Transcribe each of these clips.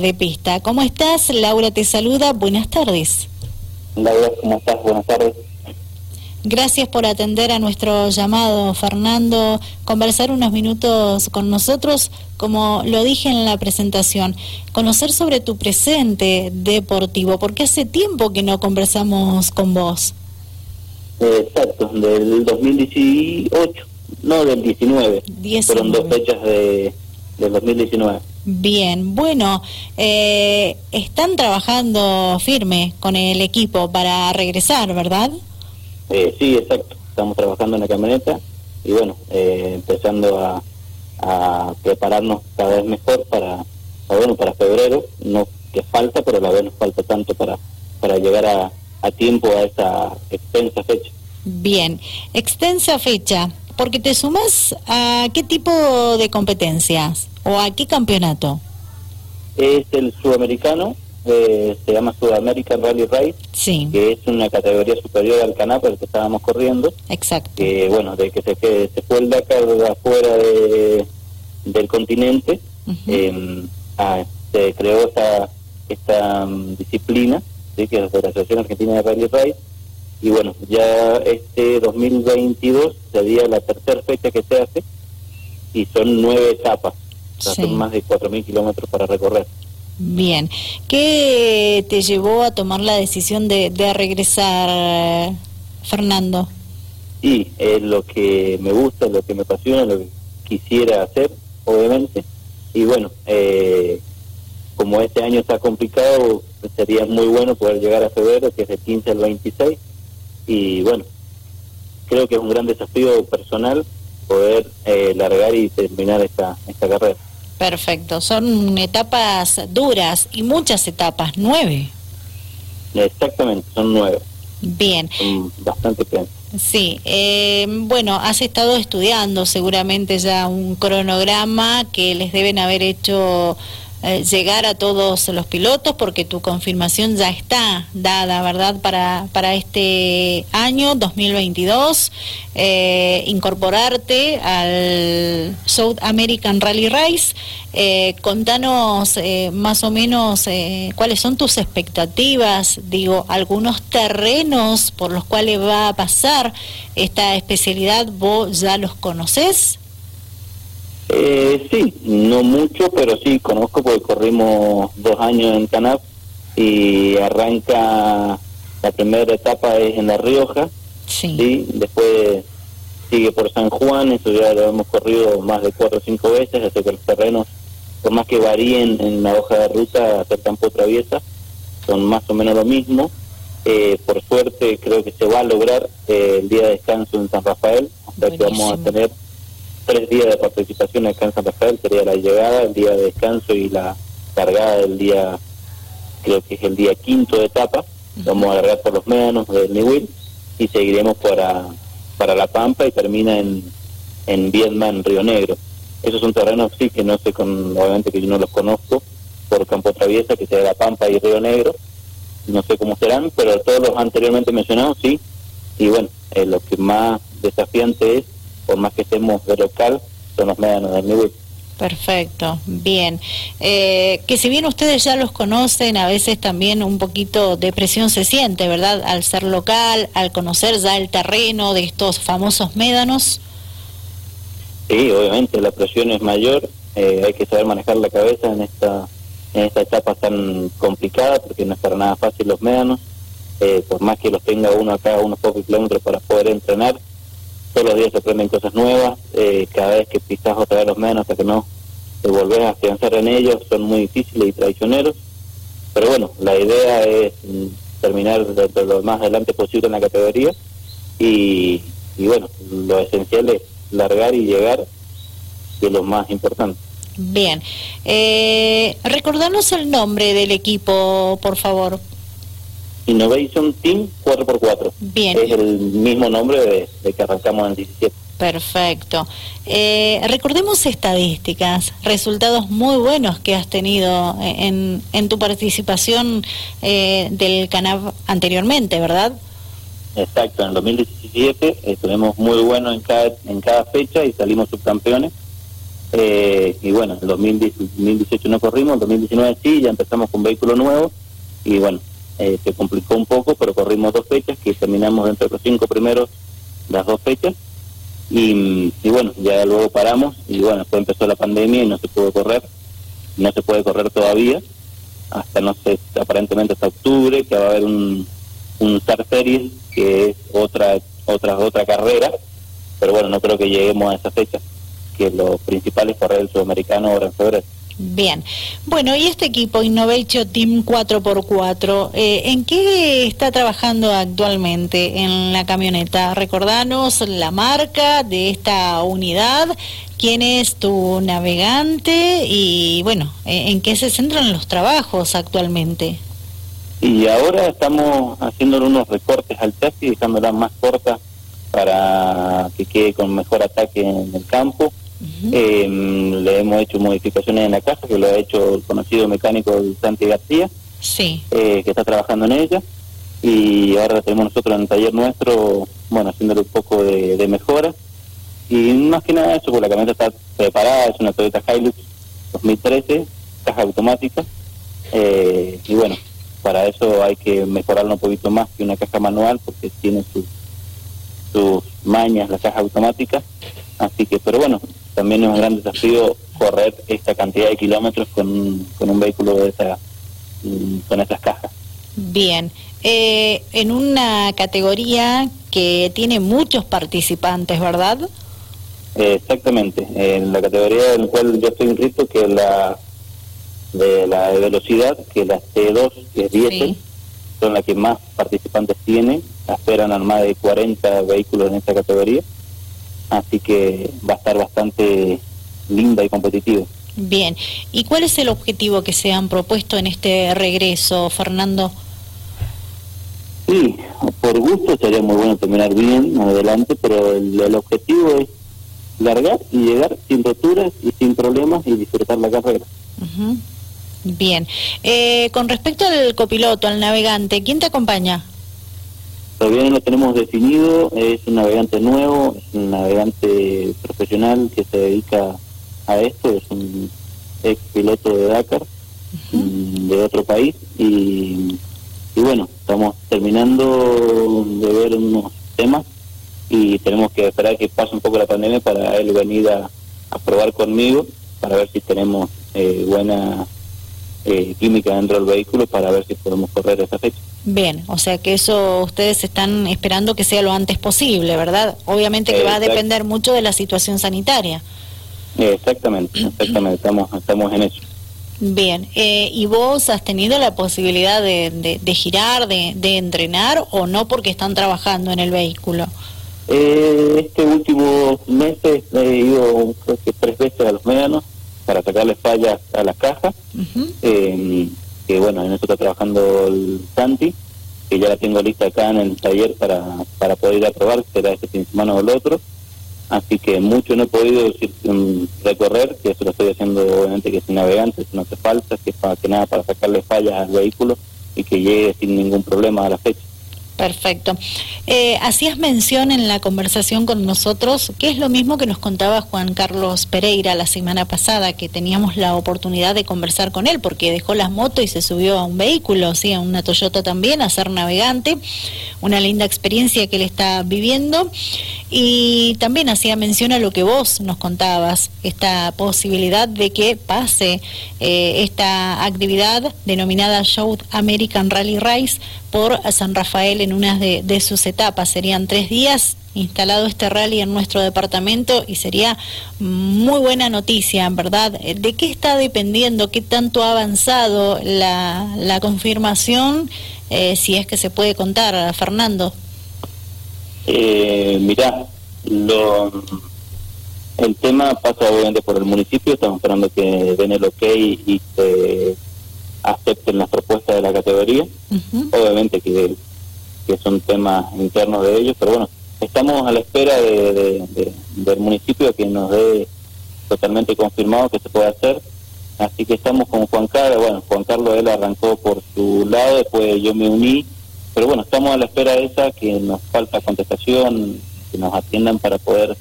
de pista. ¿Cómo estás? Laura te saluda. Buenas tardes. Laura, ¿cómo estás? Buenas tardes. Gracias por atender a nuestro llamado, Fernando. Conversar unos minutos con nosotros, como lo dije en la presentación, conocer sobre tu presente deportivo, porque hace tiempo que no conversamos con vos. Exacto, del 2018, no del 19. 19. Fueron dos fechas de, del 2019. Bien, bueno, eh, están trabajando firme con el equipo para regresar, ¿verdad? Eh, sí, exacto. Estamos trabajando en la camioneta y bueno, eh, empezando a, prepararnos cada vez mejor para, bueno, para febrero, no que falta, pero a la vez nos falta tanto para, para llegar a, a tiempo a esa extensa fecha. Bien, extensa fecha, porque te sumas a qué tipo de competencias o a qué campeonato? Es el sudamericano, eh, se llama Sudamerican Rally Race, que es una categoría superior al Canap, el que estábamos corriendo. Exacto. Que bueno, de que se, que se fue el Dakar afuera de, del continente, em, ah, se creó esta, esta um, disciplina, ¿sí? que es la Asociación Argentina de Rally Race. Y bueno, ya este 2022 sería la tercera fecha que se hace y son nueve etapas son más de 4.000 kilómetros para recorrer. Bien, ¿qué te llevó a tomar la decisión de, regresar, Fernando? Sí, es lo que me gusta, lo que me apasiona, lo que quisiera hacer, obviamente. Y bueno, eh, como este año está complicado, sería muy bueno poder llegar a febrero, que es del 15 al 26. Y bueno, creo que es un gran desafío personal poder eh, largar y terminar esta, esta carrera. Perfecto, son etapas duras y muchas etapas, nueve. Exactamente, son nueve. Bien. Son bastante bien. Sí, eh, bueno, has estado estudiando seguramente ya un cronograma que les deben haber hecho eh, llegar a todos los pilotos porque tu confirmación ya está dada, ¿verdad? Para, para este año 2022, eh, incorporarte al South American Rally Race. Eh, contanos más o menos cuáles son tus expectativas, digo, algunos terrenos por los cuales va a pasar esta especialidad, ¿vos ya los conoces? Eh, sí, no mucho, pero sí conozco porque corrimos dos años en Canap y arranca la primera etapa es en La Rioja, sí. después sigue por San Juan, eso ya lo hemos corrido más de cuatro o cinco veces, así que los terrenos, por más que varíen en la hoja de ruta, hacer campo traviesa, son más o menos lo mismo. Eh, por suerte creo que se va a lograr eh, el día de descanso en San Rafael, o sea que vamos a tener tres días de participación acá en San Rafael, sería la llegada, el día de descanso y la cargada del día, creo que es el día quinto de etapa, vamos a largar por los médanos del Niwil y seguiremos para, para La Pampa y termina en, en Vietnam, Río Negro. Esos son terrenos, sí, que no sé, con, obviamente que yo no los conozco, por Campo Traviesa, que sea La Pampa y Río Negro, no sé cómo serán, pero todos los anteriormente mencionados, sí, y bueno, eh, lo que más desafiante es por más que estemos de local, son los médanos del nivel. Perfecto, bien. Eh, que si bien ustedes ya los conocen, a veces también un poquito de presión se siente, ¿verdad? Al ser local, al conocer ya el terreno de estos famosos médanos. Sí, obviamente la presión es mayor, eh, hay que saber manejar la cabeza en esta en esta etapa tan complicada, porque no es para nada fácil los médanos, eh, por más que los tenga uno acá unos pocos kilómetros para poder entrenar, todos los días se aprenden cosas nuevas, eh, cada vez que pisas otra vez los menos hasta que no te volvés a afianzar en ellos, son muy difíciles y traicioneros, pero bueno, la idea es mm, terminar de, lo más adelante posible en la categoría y, bueno, lo esencial es largar y llegar, que es lo más importante. Bien, eh, el nombre del equipo, por favor. Innovation Team 4x4. Bien. Es el mismo nombre de, que arrancamos en el 17. Perfecto. Eh, recordemos estadísticas, resultados muy buenos que has tenido en, en tu participación eh, del canal anteriormente, ¿verdad? Exacto, en el 2017 estuvimos muy buenos en cada, en cada fecha y salimos subcampeones. Eh, y bueno, en 2018 no corrimos, en 2019 sí, ya empezamos con vehículo nuevo y bueno, eh, se complicó un poco, pero corrimos dos fechas que terminamos dentro de los cinco primeros las dos fechas. Y, y bueno, ya luego paramos y bueno, después empezó la pandemia y no se pudo correr, no se puede correr todavía, hasta no sé, aparentemente hasta octubre, que va a haber un, un Star Series, que es otra, otra, otra carrera, pero bueno, no creo que lleguemos a esa fecha, que los principales correr el sudamericano ahora en febrero. Bien. Bueno, y este equipo Innovation Team 4x4, eh, ¿en qué está trabajando actualmente en la camioneta? Recordanos la marca de esta unidad, quién es tu navegante y, bueno, eh, ¿en qué se centran los trabajos actualmente? Y ahora estamos haciendo unos recortes al chasis, dejándola más corta para que quede con mejor ataque en el campo. Eh, le hemos hecho modificaciones en la casa, que lo ha hecho el conocido mecánico Santi García, Sí. eh, que está trabajando en ella. Y ahora tenemos nosotros en el taller nuestro, bueno, haciéndole un poco de, de mejora. Y más que nada eso, porque la camioneta está preparada, es una Toyota Hilux 2013, caja automática. Eh, y bueno, para eso hay que mejorarlo un poquito más que una caja manual, porque tiene sus sus mañas la caja automática. Así que, pero bueno, también es un gran desafío correr esta cantidad de kilómetros con, un- con un vehículo de esa, mm, con esas cajas. Bien. Eh, en una categoría que tiene muchos participantes, ¿verdad? Eh, exactamente, en la categoría en la cual yo estoy inscrito, que es la de la de velocidad, que es la T2, que es diésel, Sí. son las que más participantes tienen, esperan más de 40 vehículos en esta categoría, así que va a estar bastante linda y competitiva. Bien. ¿Y cuál es el objetivo que se han propuesto en este regreso, Fernando? Sí, por gusto sería muy bueno terminar bien adelante, pero el, el objetivo es largar y llegar sin roturas y sin problemas y disfrutar la carrera. Ujú. Bien. Eh, con respecto al copiloto, al navegante, ¿quién te acompaña? Todavía no lo tenemos definido, es un navegante nuevo, es un navegante profesional que se dedica a esto, es un ex piloto de Dakar mm, de otro país y, y bueno, estamos terminando de ver unos temas y tenemos que esperar que pase un poco la pandemia para él venir a, a probar conmigo para ver si tenemos eh, buena eh, química dentro del vehículo para ver si podemos correr esa fecha. Bien, o sea que eso ustedes están esperando que sea lo antes posible, ¿verdad? Obviamente que va a depender mucho de la situación sanitaria. Exactamente, exactamente, estamos, estamos en eso. Bien, eh, ¿y vos has tenido la posibilidad de, de- de girar, de, de entrenar o no porque están trabajando en el vehículo? Eh, este último meses he ido creo que tres veces a los médanos para sacarle fallas a las cajas, Ujú. eh, que bueno, en eso está trabajando el Santi, que ya la tengo lista acá en el taller para, para poder ir a probar, será este fin de semana o el otro, así que mucho no he podido mm, recorrer, que eso lo estoy haciendo obviamente que sin navegantes, no hace falta, que para que nada para sacarle fallas al vehículo y que llegue sin ningún problema a la fecha. Perfecto. Eh, hacías mención en la conversación con nosotros, que es lo mismo que nos contaba Juan Carlos Pereira la semana pasada, que teníamos la oportunidad de conversar con él, porque dejó las motos y se subió a un vehículo, sí, a una Toyota también, a ser navegante, una linda experiencia que él está viviendo. Y también hacía mención a lo que vos nos contabas, esta posibilidad de que pase eh, esta actividad denominada South American Rally Race por San Rafael en una de, sus etapas. Serían tres días instalado este rally en nuestro departamento y sería muy buena noticia, ¿verdad? Eh, ¿De qué está dependiendo, qué tanto ha avanzado la, la confirmación, eh, si es que se puede contar, Fernando? Eh, mirá, lo, el tema pasa obviamente por el municipio, estamos esperando que den el ok y que acepten las propuestas de la categoría. Obviamente que, que son temas internos de ellos, pero bueno, estamos a la espera de, de- de- del municipio que nos dé totalmente confirmado que se puede hacer. Así que estamos con Juan Carlos, bueno, Juan Carlos él arrancó por su lado, después yo me uní, pero bueno, estamos a la espera de esa, que nos falta contestación, que nos atiendan para poder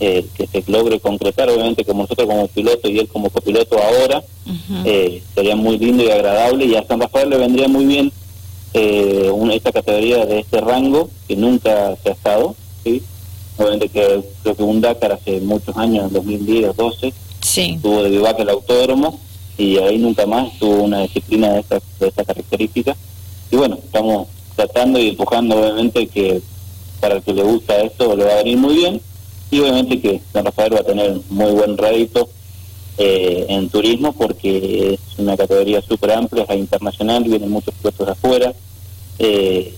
eh, que se logre concretar, obviamente como nosotros como piloto y él como copiloto ahora, eh, sería muy lindo y agradable y a San Rafael le vendría muy bien eh, una, esta categoría de este rango que nunca se ha estado, ¿sí? obviamente que creo que un Dakar hace muchos años, en 2010 o 12, sí. tuvo de vivac el autódromo y ahí nunca más tuvo una disciplina de estas de esta características y bueno, estamos tratando y empujando obviamente que para el que le gusta esto le va a venir muy bien y obviamente que San Rafael va a tener muy buen rédito eh, en turismo porque es una categoría súper amplia, es internacional, vienen muchos puestos de afuera. Eh,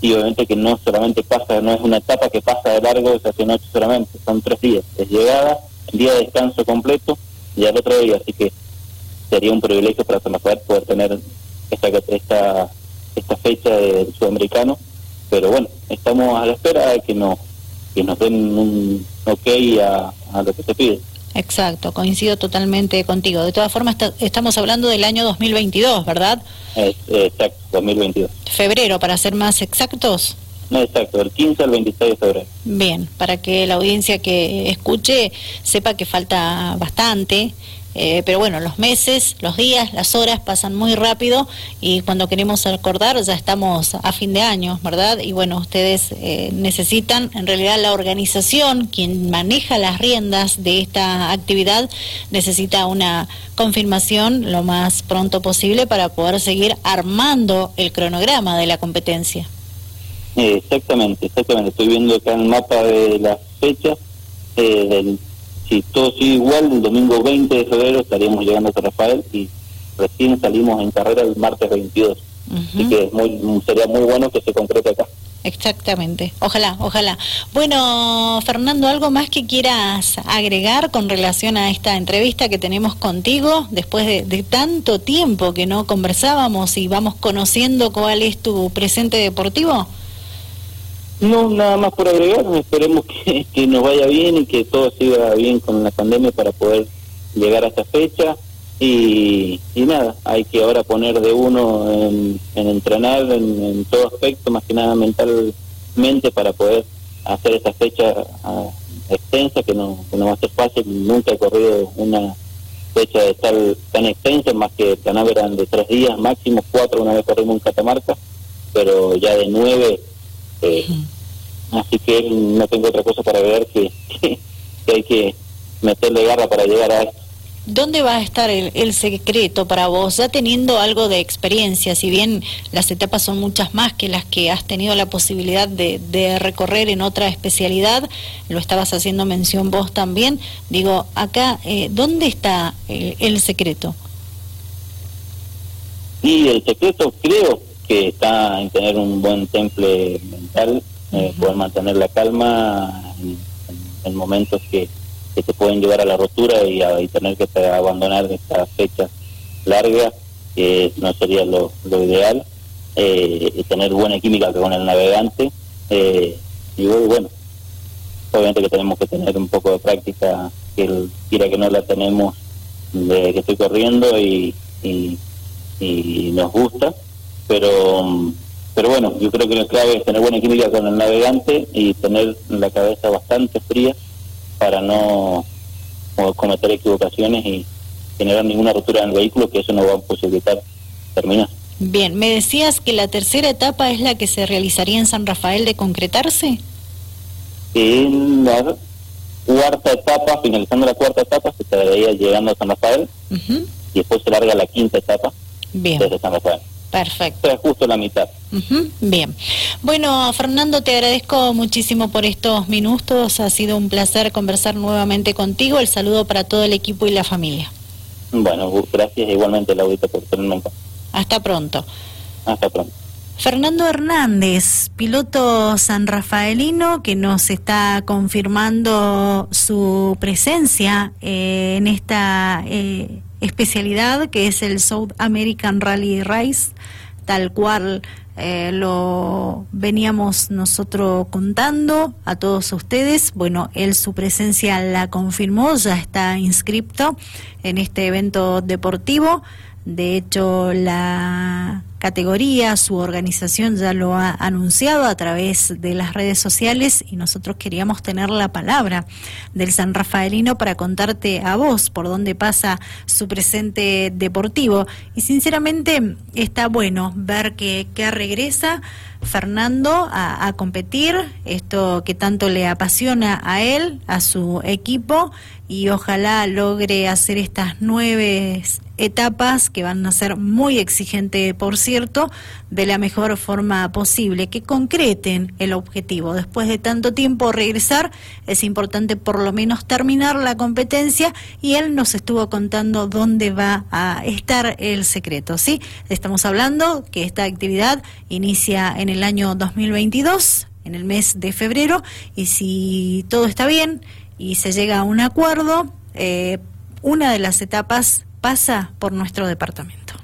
y obviamente que no solamente pasa, no es una etapa que pasa de largo esa noche solamente, son tres días, es llegada, día de descanso completo y al otro día, así que sería un privilegio para San Rafael poder tener esta, esta, esta fecha del sudamericano, pero bueno, estamos a la espera de que nos que nos den un ok a, a lo que se pide. Exacto, coincido totalmente contigo. De todas formas, estamos hablando del año 2022, ¿verdad? exacto, 2022. Febrero, para ser más exactos. No, exacto, del 15 al 26 de febrero. Bien, para que la audiencia que escuche sepa que falta bastante eh, pero bueno, los meses, los días, las horas pasan muy rápido y cuando queremos acordar ya estamos a fin de año, ¿verdad? Y bueno, ustedes eh, necesitan, en realidad la organización, quien maneja las riendas de esta actividad, necesita una confirmación lo más pronto posible para poder seguir armando el cronograma de la competencia. Exactamente, exactamente. Estoy viendo acá el mapa de las fechas eh, del si todo sigue igual, el domingo 20 de febrero estaríamos llegando a San Rafael y recién salimos en carrera el martes 22. Así que sería muy bueno que se concrete acá. Exactamente, ojalá, ojalá. Bueno, Fernando, ¿algo más que quieras agregar con relación a esta entrevista que tenemos contigo después de, de tanto tiempo que no conversábamos y vamos conociendo cuál es tu presente deportivo? No, nada más por agregar, esperemos que, nos vaya bien y que todo siga bien con la pandemia para poder llegar a esta fecha. Y, y nada, hay que ahora poner de uno en, entrenar en, todo aspecto, más que nada mentalmente, para poder hacer esta fecha ah, extensa, que no, que no va a ser fácil. Nunca he corrido una fecha de tal tan extensa, más que eran de tres días, máximo cuatro, una vez corrimos en Catamarca, pero ya de nueve eh, así que no tengo otra cosa para ver que, que, hay que meterle garra para llegar a esto. ¿Dónde va a estar el, el, secreto para vos? Ya teniendo algo de experiencia, si bien las etapas son muchas más que las que has tenido la posibilidad de, de recorrer en otra especialidad, lo estabas haciendo mención vos también, digo, acá, eh, ¿dónde está el, el secreto? Y el secreto creo que está en tener un buen temple mental, eh, poder mantener la calma en, momentos que, que, te pueden llevar a la rotura y, a, tener que abandonar esta fecha larga, que no sería lo, lo ideal, eh, y tener buena química con el navegante. Eh, y bueno, obviamente que tenemos que tener un poco de práctica, que él quiera que no la tenemos de que estoy corriendo y, y, y nos gusta pero pero bueno, yo creo que la clave es tener buena química con el navegante y tener la cabeza bastante fría para no cometer equivocaciones y generar ninguna rotura en el vehículo, que eso no va a posibilitar terminar. Bien, me decías que la tercera etapa es la que se realizaría en San Rafael de concretarse. En la cuarta etapa, finalizando la cuarta etapa, se estaría llegando a San Rafael y después se larga la quinta etapa Bien. desde San Rafael. Perfecto. Es justo la mitad. Bien. Bueno, Fernando, te agradezco muchísimo por estos minutos. Ha sido un placer conversar nuevamente contigo. El saludo para todo el equipo y la familia. Bueno, gracias igualmente, Laurita, por tenerme en Hasta pronto. Hasta pronto. Fernando Hernández, piloto sanrafaelino que nos está confirmando su presencia eh, en esta eh, especialidad que es el South American Rally Race, tal cual eh, lo veníamos nosotros contando a todos ustedes. Bueno, él su presencia la confirmó, ya está inscripto en este evento deportivo. De hecho, la categoría, su organización ya lo ha anunciado a través de las redes sociales y nosotros queríamos tener la palabra del San Rafaelino para contarte a vos por dónde pasa su presente deportivo. Y sinceramente está bueno ver que, que regresa Fernando a, competir, esto que tanto le apasiona a él, a su equipo, y ojalá logre hacer estas nueve etapas que van a ser muy exigentes, por cierto, de la mejor forma posible, que concreten el objetivo. Después de tanto tiempo regresar, es importante por lo menos terminar la competencia y él nos estuvo contando dónde va a estar el secreto, ¿sí? Estamos hablando que esta actividad inicia en el año 2022, en el mes de febrero, y si todo está bien y se llega a un acuerdo, eh, una de las etapas pasa por nuestro departamento.